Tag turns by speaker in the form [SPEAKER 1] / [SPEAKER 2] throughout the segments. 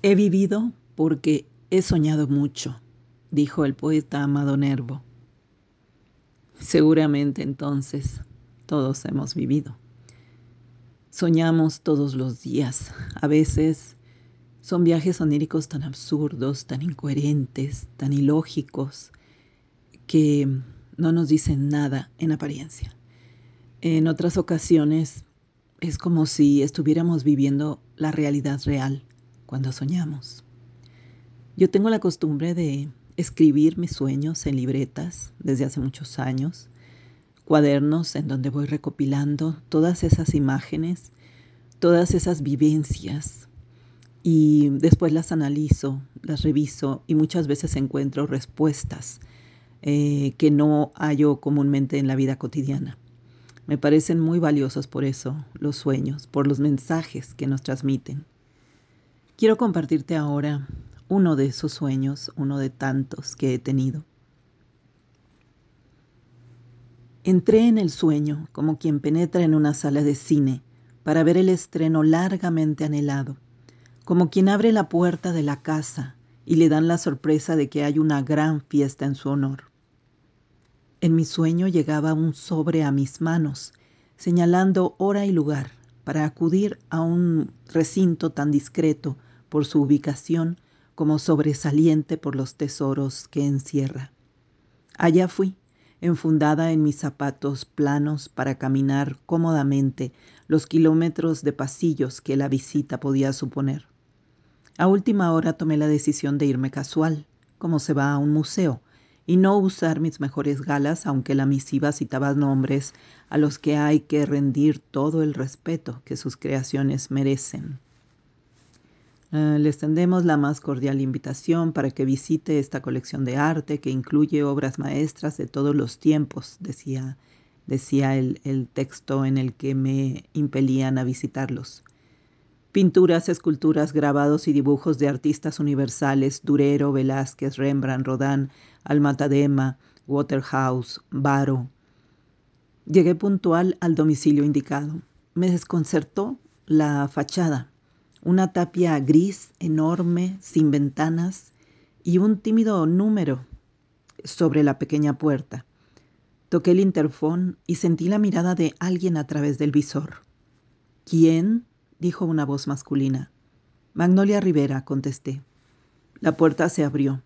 [SPEAKER 1] He vivido porque he soñado mucho, dijo el poeta Amado Nervo. Seguramente entonces todos hemos vivido. Soñamos todos los días. A veces son viajes oníricos tan absurdos, tan incoherentes, tan ilógicos, que no nos dicen nada en apariencia. En otras ocasiones es como si estuviéramos viviendo la realidad real cuando soñamos. Yo tengo la costumbre de escribir mis sueños en libretas desde hace muchos años, cuadernos en donde voy recopilando todas esas imágenes, todas esas vivencias y después las analizo, las reviso y muchas veces encuentro respuestas eh, que no hallo comúnmente en la vida cotidiana. Me parecen muy valiosos por eso los sueños, por los mensajes que nos transmiten. Quiero compartirte ahora uno de esos sueños, uno de tantos que he tenido. Entré en el sueño como quien penetra en una sala de cine para ver el estreno largamente anhelado, como quien abre la puerta de la casa y le dan la sorpresa de que hay una gran fiesta en su honor. En mi sueño llegaba un sobre a mis manos, señalando hora y lugar para acudir a un recinto tan discreto por su ubicación como sobresaliente por los tesoros que encierra. Allá fui, enfundada en mis zapatos planos para caminar cómodamente los kilómetros de pasillos que la visita podía suponer. A última hora tomé la decisión de irme casual, como se va a un museo, y no usar mis mejores galas, aunque la misiva citaba nombres a los que hay que rendir todo el respeto que sus creaciones merecen. Uh, le extendemos la más cordial invitación para que visite esta colección de arte que incluye obras maestras de todos los tiempos, decía, decía el, el texto en el que me impelían a visitarlos. Pinturas, esculturas, grabados y dibujos de artistas universales, Durero, Velázquez, Rembrandt, Rodin, Almatadema, Waterhouse, Baro. Llegué puntual al domicilio indicado. Me desconcertó la fachada una tapia gris enorme, sin ventanas, y un tímido número sobre la pequeña puerta. Toqué el interfón y sentí la mirada de alguien a través del visor. ¿Quién? dijo una voz masculina. Magnolia Rivera, contesté. La puerta se abrió.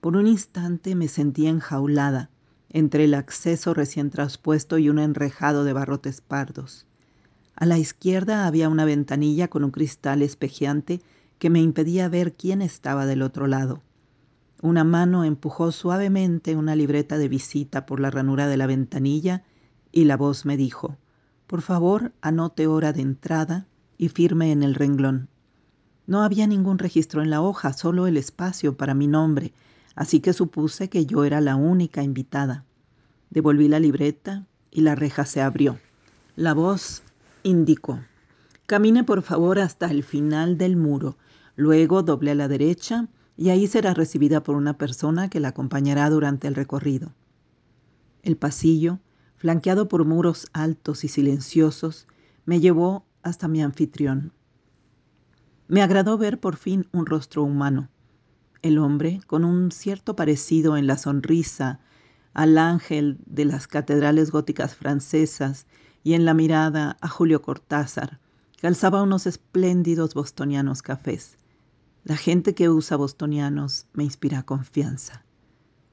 [SPEAKER 1] Por un instante me sentí enjaulada entre el acceso recién traspuesto y un enrejado de barrotes pardos. A la izquierda había una ventanilla con un cristal espejeante que me impedía ver quién estaba del otro lado. Una mano empujó suavemente una libreta de visita por la ranura de la ventanilla y la voz me dijo, por favor, anote hora de entrada y firme en el renglón. No había ningún registro en la hoja, solo el espacio para mi nombre, así que supuse que yo era la única invitada. Devolví la libreta y la reja se abrió. La voz indicó. Camine por favor hasta el final del muro, luego doble a la derecha y ahí será recibida por una persona que la acompañará durante el recorrido. El pasillo, flanqueado por muros altos y silenciosos, me llevó hasta mi anfitrión. Me agradó ver por fin un rostro humano. El hombre, con un cierto parecido en la sonrisa al ángel de las catedrales góticas francesas y en la mirada a Julio Cortázar, calzaba unos espléndidos bostonianos cafés. La gente que usa bostonianos me inspira confianza.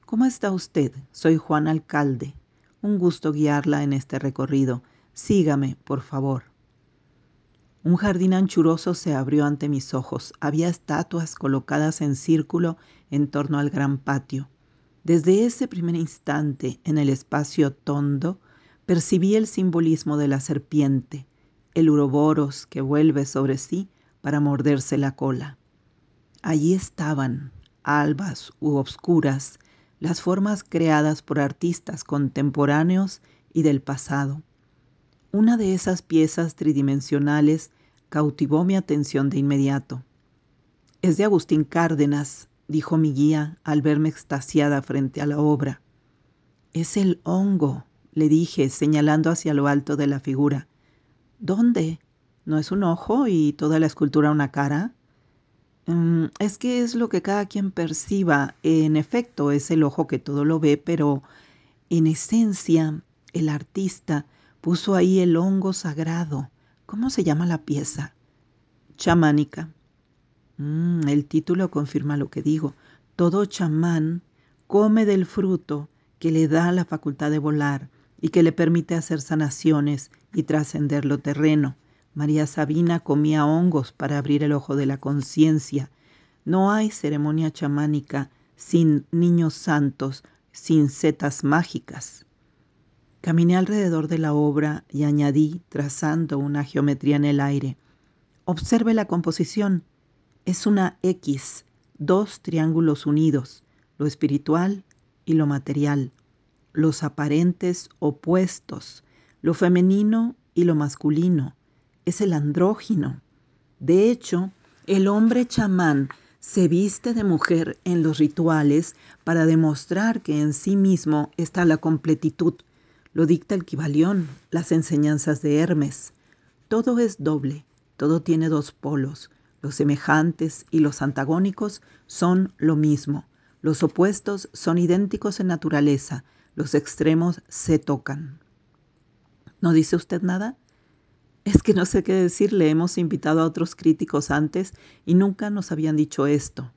[SPEAKER 1] ¿Cómo está usted? Soy Juan Alcalde. Un gusto guiarla en este recorrido. Sígame, por favor. Un jardín anchuroso se abrió ante mis ojos. Había estatuas colocadas en círculo en torno al gran patio. Desde ese primer instante, en el espacio tondo, percibí el simbolismo de la serpiente, el uroboros que vuelve sobre sí para morderse la cola. Allí estaban, albas u obscuras, las formas creadas por artistas contemporáneos y del pasado. Una de esas piezas tridimensionales cautivó mi atención de inmediato. Es de Agustín Cárdenas, dijo mi guía al verme extasiada frente a la obra. Es el hongo, le dije, señalando hacia lo alto de la figura. ¿Dónde? ¿No es un ojo y toda la escultura una cara? Mm, es que es lo que cada quien perciba. En efecto, es el ojo que todo lo ve, pero en esencia, el artista puso ahí el hongo sagrado. ¿Cómo se llama la pieza? Chamánica. Mm, el título confirma lo que digo. Todo chamán come del fruto que le da la facultad de volar y que le permite hacer sanaciones y trascender lo terreno. María Sabina comía hongos para abrir el ojo de la conciencia. No hay ceremonia chamánica sin niños santos, sin setas mágicas. Caminé alrededor de la obra y añadí, trazando una geometría en el aire. Observe la composición. Es una X, dos triángulos unidos, lo espiritual y lo material, los aparentes opuestos, lo femenino y lo masculino, es el andrógino. De hecho, el hombre chamán se viste de mujer en los rituales para demostrar que en sí mismo está la completitud. Lo dicta el Kibalión, las enseñanzas de Hermes. Todo es doble, todo tiene dos polos. Los semejantes y los antagónicos son lo mismo. Los opuestos son idénticos en naturaleza. Los extremos se tocan. ¿No dice usted nada? Es que no sé qué decirle, hemos invitado a otros críticos antes y nunca nos habían dicho esto.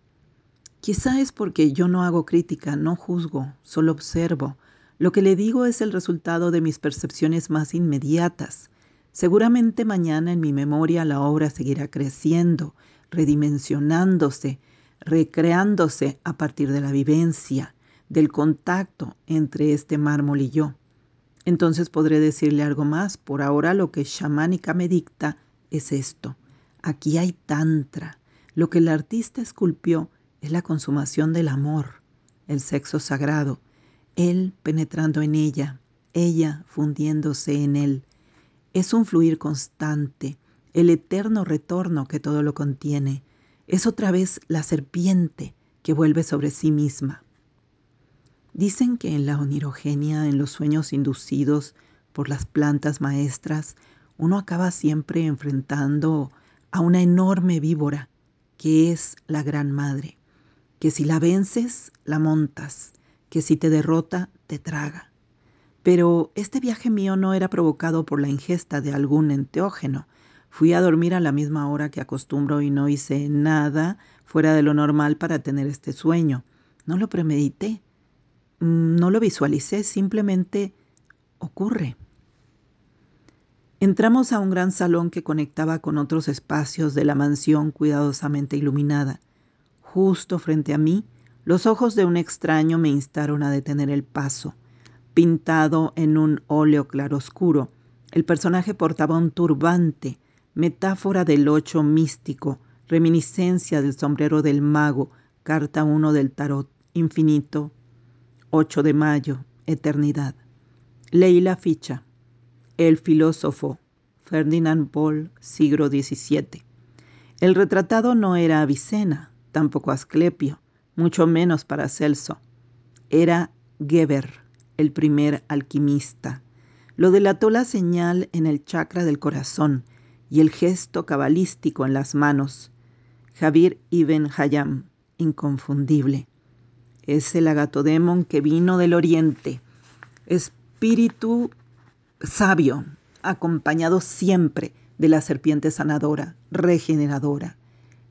[SPEAKER 1] Quizá es porque yo no hago crítica, no juzgo, solo observo. Lo que le digo es el resultado de mis percepciones más inmediatas. Seguramente mañana en mi memoria la obra seguirá creciendo, redimensionándose, recreándose a partir de la vivencia, del contacto entre este mármol y yo. Entonces podré decirle algo más. Por ahora lo que chamánica me dicta es esto. Aquí hay tantra. Lo que el artista esculpió es la consumación del amor, el sexo sagrado, él penetrando en ella, ella fundiéndose en él. Es un fluir constante, el eterno retorno que todo lo contiene. Es otra vez la serpiente que vuelve sobre sí misma. Dicen que en la onirogenia, en los sueños inducidos por las plantas maestras, uno acaba siempre enfrentando a una enorme víbora que es la gran madre, que si la vences, la montas, que si te derrota, te traga. Pero este viaje mío no era provocado por la ingesta de algún enteógeno. Fui a dormir a la misma hora que acostumbro y no hice nada fuera de lo normal para tener este sueño. No lo premedité. Mm, no lo visualicé, simplemente ocurre. Entramos a un gran salón que conectaba con otros espacios de la mansión cuidadosamente iluminada. Justo frente a mí, los ojos de un extraño me instaron a detener el paso. Pintado en un óleo claroscuro, el personaje portaba un turbante, metáfora del ocho místico, reminiscencia del sombrero del mago, carta uno del tarot, infinito, 8 de mayo, eternidad. Leí la ficha. El filósofo, Ferdinand Paul, siglo XVII. El retratado no era Avicena, tampoco Asclepio, mucho menos Paracelso. Era Geber, el primer alquimista. Lo delató la señal en el chakra del corazón y el gesto cabalístico en las manos. Javier Ibn Hayam, inconfundible es el agatodemon que vino del oriente, espíritu sabio, acompañado siempre de la serpiente sanadora, regeneradora.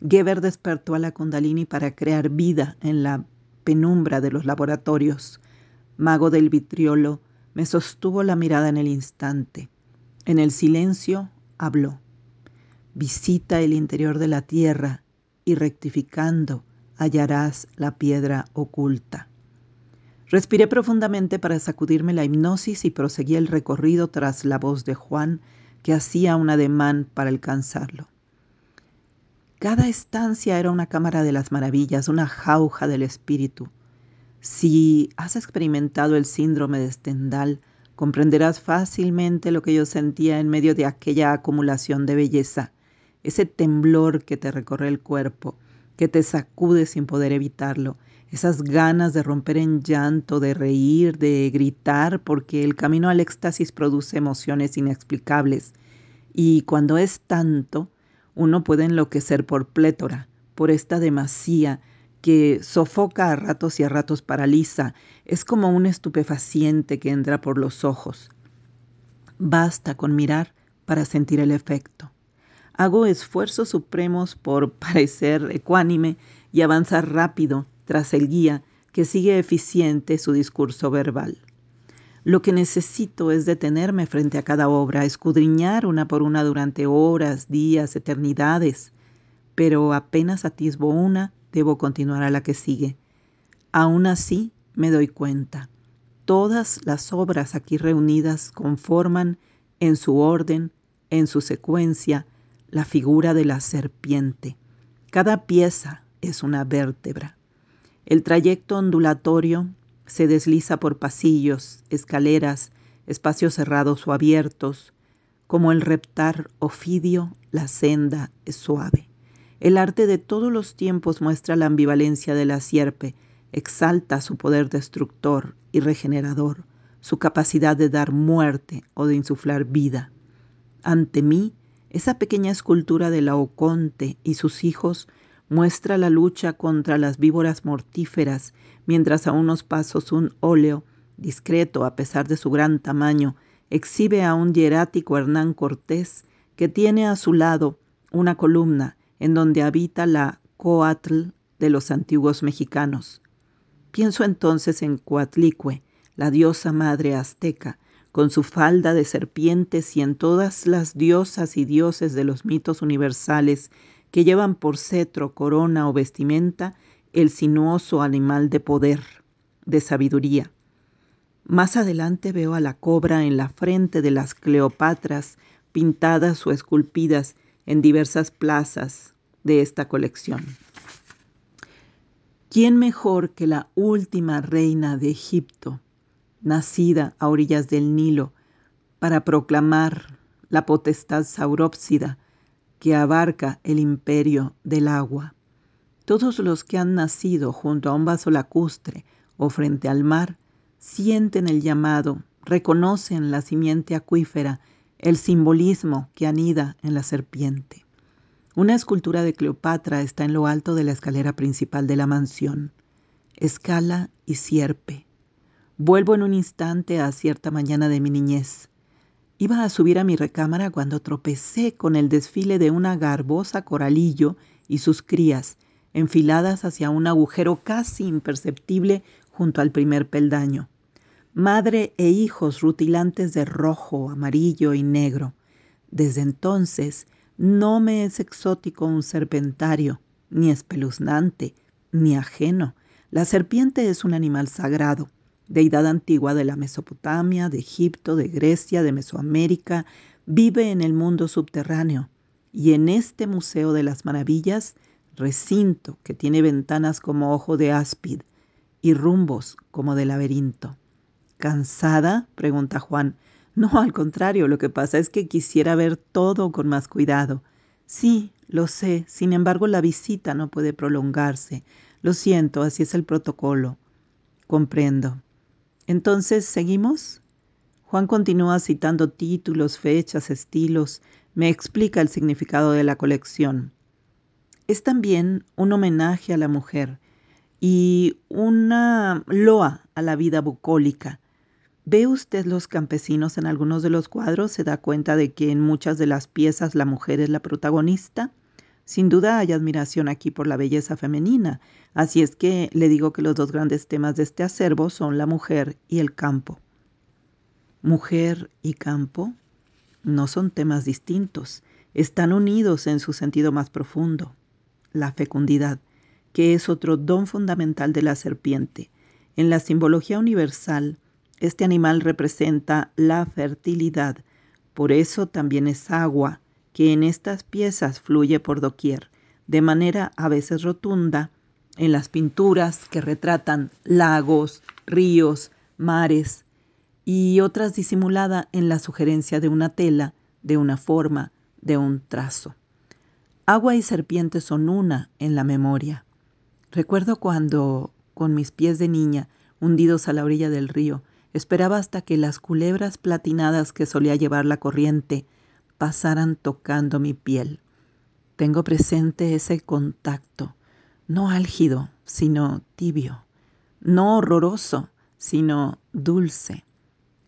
[SPEAKER 1] Geber despertó a la Kundalini para crear vida en la penumbra de los laboratorios. Mago del vitriolo me sostuvo la mirada en el instante. En el silencio habló. Visita el interior de la tierra y rectificando, hallarás la piedra oculta. Respiré profundamente para sacudirme la hipnosis y proseguí el recorrido tras la voz de Juan, que hacía un ademán para alcanzarlo. Cada estancia era una cámara de las maravillas, una jauja del espíritu. Si has experimentado el síndrome de Stendhal, comprenderás fácilmente lo que yo sentía en medio de aquella acumulación de belleza, ese temblor que te recorre el cuerpo, que te sacude sin poder evitarlo, esas ganas de romper en llanto, de reír, de gritar, porque el camino al éxtasis produce emociones inexplicables. Y cuando es tanto, uno puede enloquecer por plétora, por esta demasía que sofoca a ratos y a ratos paraliza, es como un estupefaciente que entra por los ojos. Basta con mirar para sentir el efecto. Hago esfuerzos supremos por parecer ecuánime y avanzar rápido tras el guía que sigue eficiente su discurso verbal. Lo que necesito es detenerme frente a cada obra, escudriñar una por una durante horas, días, eternidades, pero apenas atisbo una, debo continuar a la que sigue. Aún así, me doy cuenta. Todas las obras aquí reunidas conforman, en su orden, en su secuencia, la figura de la serpiente. Cada pieza es una vértebra. El trayecto ondulatorio se desliza por pasillos, escaleras, espacios cerrados o abiertos. Como el reptar ofidio, la senda es suave. El arte de todos los tiempos muestra la ambivalencia de la sierpe, exalta su poder destructor y regenerador, su capacidad de dar muerte o de insuflar vida. Ante mí, esa pequeña escultura de Laoconte y sus hijos muestra la lucha contra las víboras mortíferas, mientras a unos pasos un óleo, discreto a pesar de su gran tamaño, exhibe a un hierático Hernán Cortés que tiene a su lado una columna en donde habita la Coatl de los antiguos mexicanos. Pienso entonces en Coatlicue, la diosa madre azteca, con su falda de serpientes y en todas las diosas y dioses de los mitos universales que llevan por cetro, corona o vestimenta el sinuoso animal de poder, de sabiduría. Más adelante veo a la cobra en la frente de las Cleopatras, pintadas o esculpidas en diversas plazas de esta colección. ¿Quién mejor que la última reina de Egipto, nacida a orillas del Nilo, para proclamar la potestad saurópsida que abarca el imperio del agua? Todos los que han nacido junto a un vaso lacustre o frente al mar sienten el llamado, reconocen la simiente acuífera el simbolismo que anida en la serpiente. Una escultura de Cleopatra está en lo alto de la escalera principal de la mansión. Escala y sierpe. Vuelvo en un instante a cierta mañana de mi niñez. Iba a subir a mi recámara cuando tropecé con el desfile de una garbosa coralillo y sus crías, enfiladas hacia un agujero casi imperceptible junto al primer peldaño madre e hijos rutilantes de rojo, amarillo y negro. Desde entonces no me es exótico un serpentario, ni espeluznante, ni ajeno. La serpiente es un animal sagrado, deidad antigua de la Mesopotamia, de Egipto, de Grecia, de Mesoamérica, vive en el mundo subterráneo. Y en este Museo de las Maravillas, recinto que tiene ventanas como ojo de áspid y rumbos como de laberinto. ¿Cansada? pregunta Juan. No, al contrario, lo que pasa es que quisiera ver todo con más cuidado. Sí, lo sé, sin embargo la visita no puede prolongarse. Lo siento, así es el protocolo. Comprendo. Entonces, ¿seguimos? Juan continúa citando títulos, fechas, estilos, me explica el significado de la colección. Es también un homenaje a la mujer y una loa a la vida bucólica. ¿Ve usted los campesinos en algunos de los cuadros? ¿Se da cuenta de que en muchas de las piezas la mujer es la protagonista? Sin duda hay admiración aquí por la belleza femenina, así es que le digo que los dos grandes temas de este acervo son la mujer y el campo. Mujer y campo no son temas distintos, están unidos en su sentido más profundo, la fecundidad, que es otro don fundamental de la serpiente. En la simbología universal, este animal representa la fertilidad, por eso también es agua, que en estas piezas fluye por doquier, de manera a veces rotunda, en las pinturas que retratan lagos, ríos, mares, y otras disimulada en la sugerencia de una tela, de una forma, de un trazo. Agua y serpiente son una en la memoria. Recuerdo cuando, con mis pies de niña, hundidos a la orilla del río, Esperaba hasta que las culebras platinadas que solía llevar la corriente pasaran tocando mi piel. Tengo presente ese contacto, no álgido, sino tibio, no horroroso, sino dulce.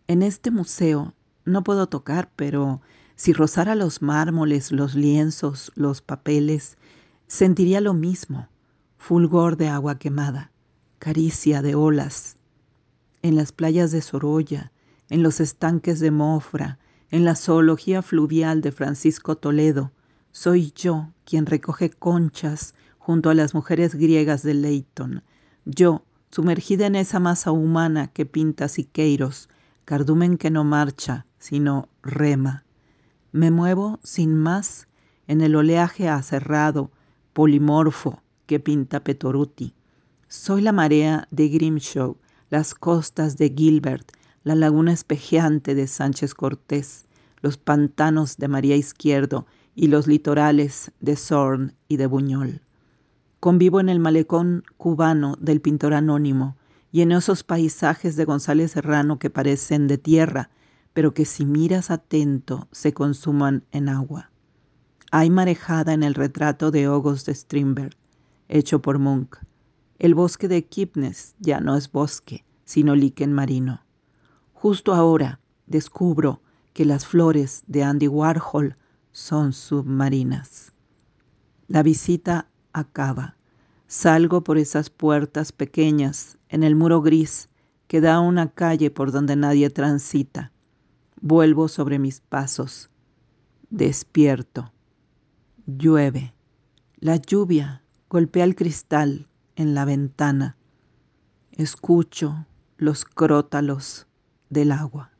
[SPEAKER 1] En este museo no puedo tocar, pero si rozara los mármoles, los lienzos, los papeles, sentiría lo mismo, fulgor de agua quemada, caricia de olas. En las playas de Sorolla, en los estanques de Mofra, en la zoología fluvial de Francisco Toledo, soy yo quien recoge conchas junto a las mujeres griegas de Leighton. Yo, sumergida en esa masa humana que pinta Siqueiros, cardumen que no marcha, sino rema. Me muevo sin más en el oleaje acerrado, polimorfo que pinta Petoruti. Soy la marea de Grimshaw, las costas de Gilbert, la laguna espejeante de Sánchez Cortés, los pantanos de María Izquierdo y los litorales de Sorn y de Buñol. Convivo en el malecón cubano del pintor anónimo y en esos paisajes de González Serrano que parecen de tierra, pero que si miras atento se consuman en agua. Hay marejada en el retrato de August Strindberg, hecho por Munch. El bosque de Kipnis ya no es bosque, sino líquen marino. Justo ahora descubro que las flores de Andy Warhol son submarinas. La visita acaba. Salgo por esas puertas pequeñas en el muro gris que da a una calle por donde nadie transita. Vuelvo sobre mis pasos. Despierto. Llueve. La lluvia golpea el cristal en la ventana. Escucho los crótalos del agua.